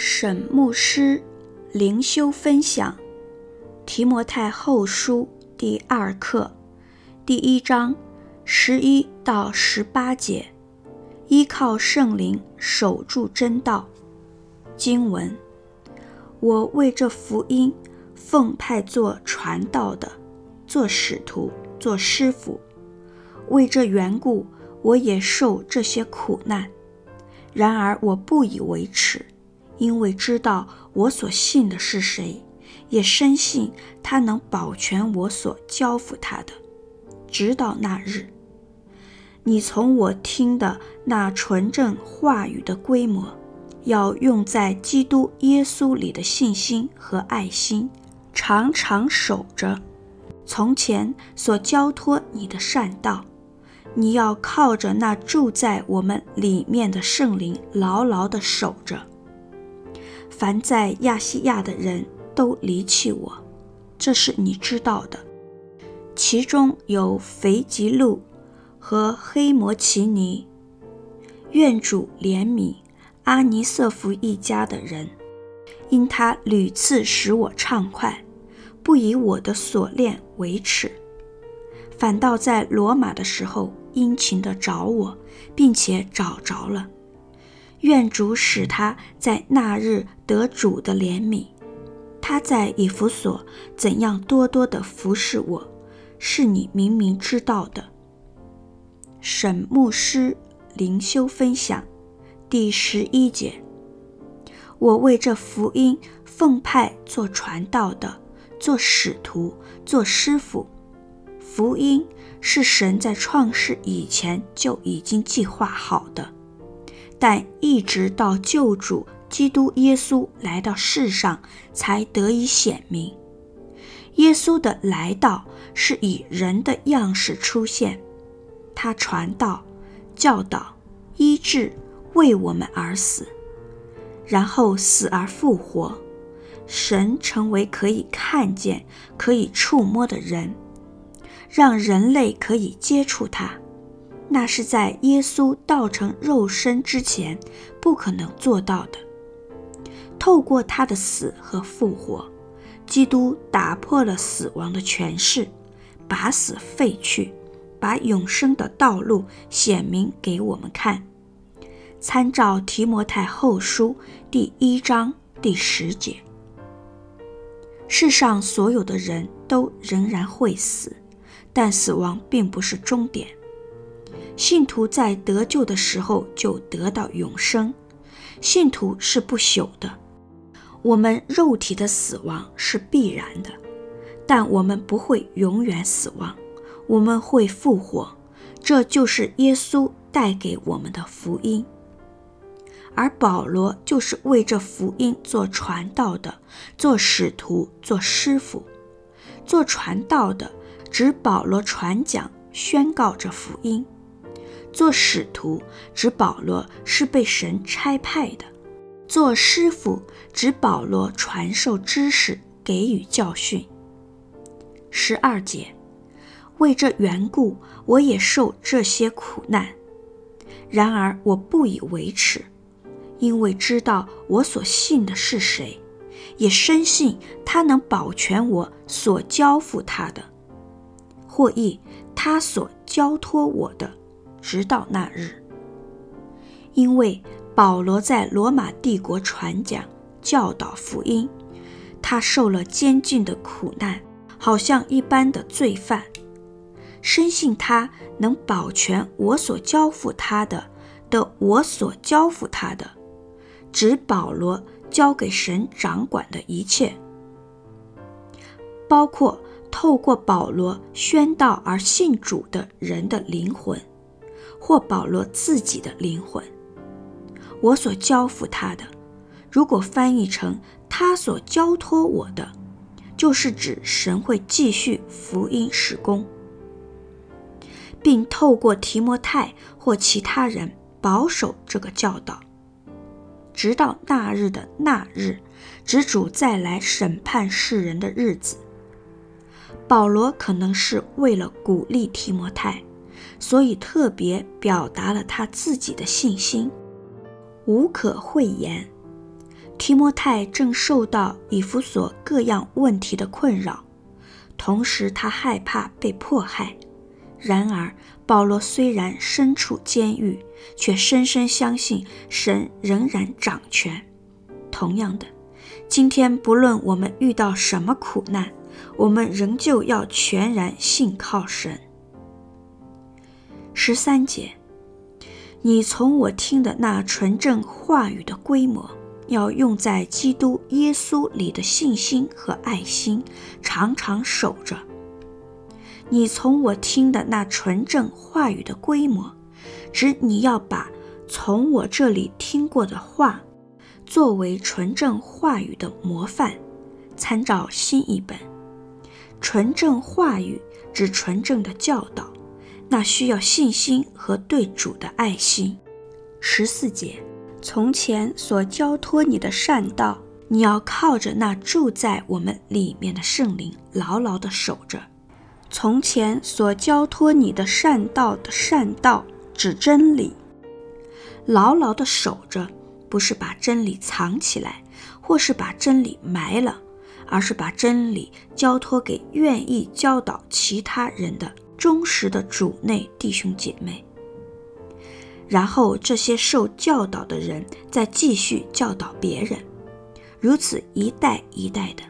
沈牧师灵修分享《提摩太后书》第二课第一章十一到十八节，依靠圣灵守住真道。经文：我为这福音奉派做传道的，做使徒，做师傅。为这缘故，我也受这些苦难。然而我不以为耻。因为知道我所信的是谁，也深信他能保全我所交付他的，直到那日。你从我听的那纯正话语的规模，要用在基督耶稣里的信心和爱心，常常守着。从前所交托你的善道，你要靠着那住在我们里面的圣灵，牢牢地守着。凡在亚细亚的人都离弃我，这是你知道的。其中有腓吉路和黑摩奇尼，愿主怜悯阿尼瑟夫一家的人，因他屡次使我畅快，不以我的锁链为耻，反倒在罗马的时候殷勤地找我，并且找着了。愿主使他在那日得主的怜悯。他在以弗所怎样多多地服侍我，是你明明知道的。沈牧师灵修分享第十一节：我为这福音奉派做传道的，做使徒，做师傅。福音是神在创世以前就已经计划好的。但一直到救主基督耶稣来到世上，才得以显明。耶稣的来到是以人的样式出现，他传道、教导、医治，为我们而死，然后死而复活。神成为可以看见、可以触摸的人，让人类可以接触他。那是在耶稣道成肉身之前不可能做到的。透过他的死和复活，基督打破了死亡的权势，把死废去，把永生的道路显明给我们看。参照提摩太后书第一章第十节。世上所有的人都仍然会死，但死亡并不是终点。信徒在得救的时候就得到永生，信徒是不朽的。我们肉体的死亡是必然的，但我们不会永远死亡，我们会复活。这就是耶稣带给我们的福音。而保罗就是为这福音做传道的，做使徒，做师傅。做传道的指保罗传讲、宣告这福音。做使徒指保罗是被神差派的，做师傅指保罗传授知识，给予教训。十二节，为这缘故，我也受这些苦难，然而我不以为耻，因为知道我所信的是谁，也深信他能保全我所交付他的，或译他所交托我的。直到那日，因为保罗在罗马帝国传讲、教导福音，他受了监禁的苦难，好像一般的罪犯。深信他能保全我所交付他的的我所交付他的，指保罗交给神掌管的一切，包括透过保罗宣道而信主的人的灵魂。或保罗自己的灵魂，我所交付他的，如果翻译成他所交托我的，就是指神会继续福音使工，并透过提摩太或其他人保守这个教导，直到那日的那日，指主再来审判世人的日子。保罗可能是为了鼓励提摩太。所以特别表达了他自己的信心，无可讳言。提摩太正受到以弗所各样问题的困扰，同时他害怕被迫害。然而，保罗虽然身处监狱，却深深相信神仍然掌权。同样的，今天不论我们遇到什么苦难，我们仍旧要全然信靠神。十三节，你从我听的那纯正话语的规模，要用在基督耶稣里的信心和爱心，常常守着。你从我听的那纯正话语的规模，指你要把从我这里听过的话，作为纯正话语的模范。参照新译本，纯正话语指纯正的教导，那需要信心和对主的爱心。十四节，从前所交托你的善道，你要靠着那住在我们里面的圣灵，牢牢地守着。从前所交托你的善道的善道，指真理，牢牢地守着，不是把真理藏起来，或是把真理埋了，而是把真理交托给愿意教导其他人的忠实的主内弟兄姐妹。然后这些受教导的人再继续教导别人，如此一代一代的，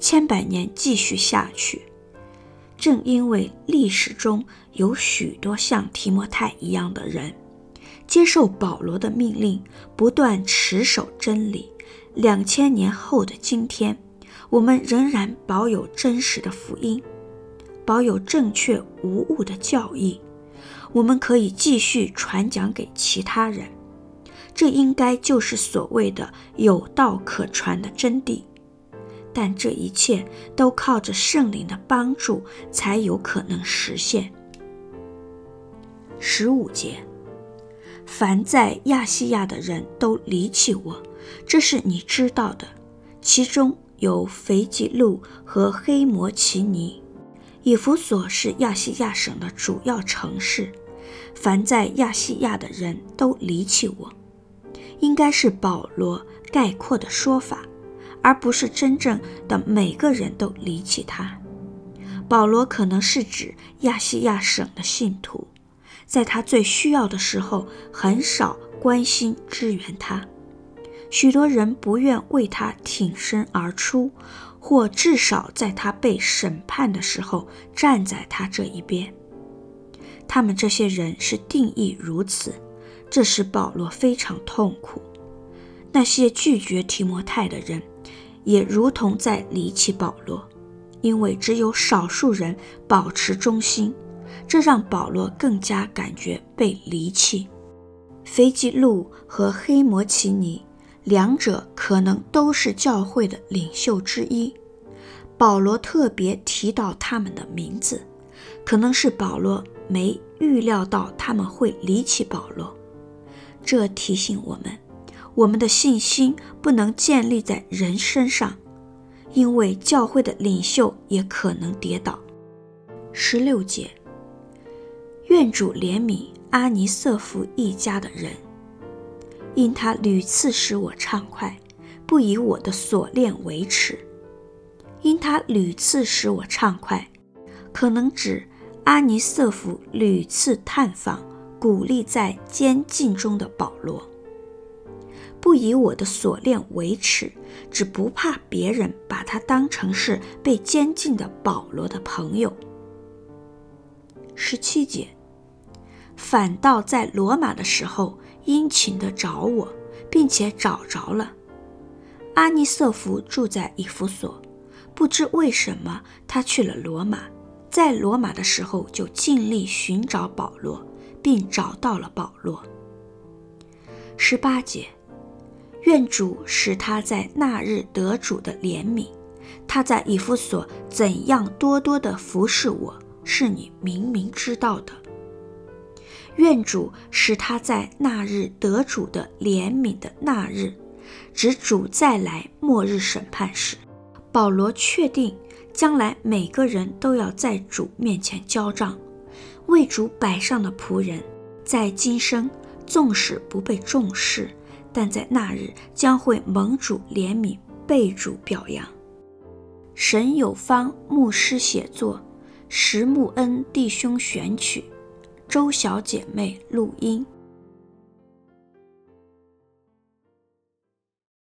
千百年继续下去。正因为历史中有许多像提摩太一样的人，接受保罗的命令，不断持守真理，两千年后的今天，我们仍然保有真实的福音，保有正确无误的教义，我们可以继续传讲给其他人。这应该就是所谓的有道可传的真谛。但这一切都靠着圣灵的帮助才有可能实现。十五节，凡在亚细亚的人都离弃我，这是你知道的。其中有腓吉路和黑摩奇尼。以弗所是亚细亚省的主要城市。凡在亚细亚的人都离弃我，应该是保罗概括的说法。而不是真正的每个人都离弃他。保罗可能是指亚细亚省的信徒，在他最需要的时候很少关心支援他。许多人不愿为他挺身而出，或至少在他被审判的时候站在他这一边。他们这些人是定义如此，这使保罗非常痛苦。那些拒绝提摩太的人，也如同在离弃保罗，因为只有少数人保持忠心，这让保罗更加感觉被离弃。腓吉路和黑摩奇尼两者可能都是教会的领袖之一，保罗特别提到他们的名字，可能是保罗没预料到他们会离弃保罗，这提醒我们。我们的信心不能建立在人身上，因为教会的领袖也可能跌倒。十六节，愿主怜悯阿尼瑟夫一家的人，因他屡次使我畅快，不以我的锁链为耻。因他屡次使我畅快，可能指阿尼瑟夫屡次探访、鼓励在监禁中的保罗。不以我的锁链为耻，只不怕别人把他当成是被监禁的保罗的朋友。十七节，反倒在罗马的时候殷勤地找我，并且找着了。阿尼色弗住在以弗所，不知为什么他去了罗马，在罗马的时候就尽力寻找保罗，并找到了保罗。十八节。愿主使他在那日得主的怜悯。他在以弗所怎样多多地服侍我，是你明明知道的。愿主使他在那日得主的怜悯的那日，指主再来末日审判时，保罗确定将来每个人都要在主面前交账。为主摆上的仆人，在今生纵使不被重视。但在那日将会蒙主怜悯，被主表扬。沈有方牧师写作，石木恩弟兄选曲，周小姐妹录音。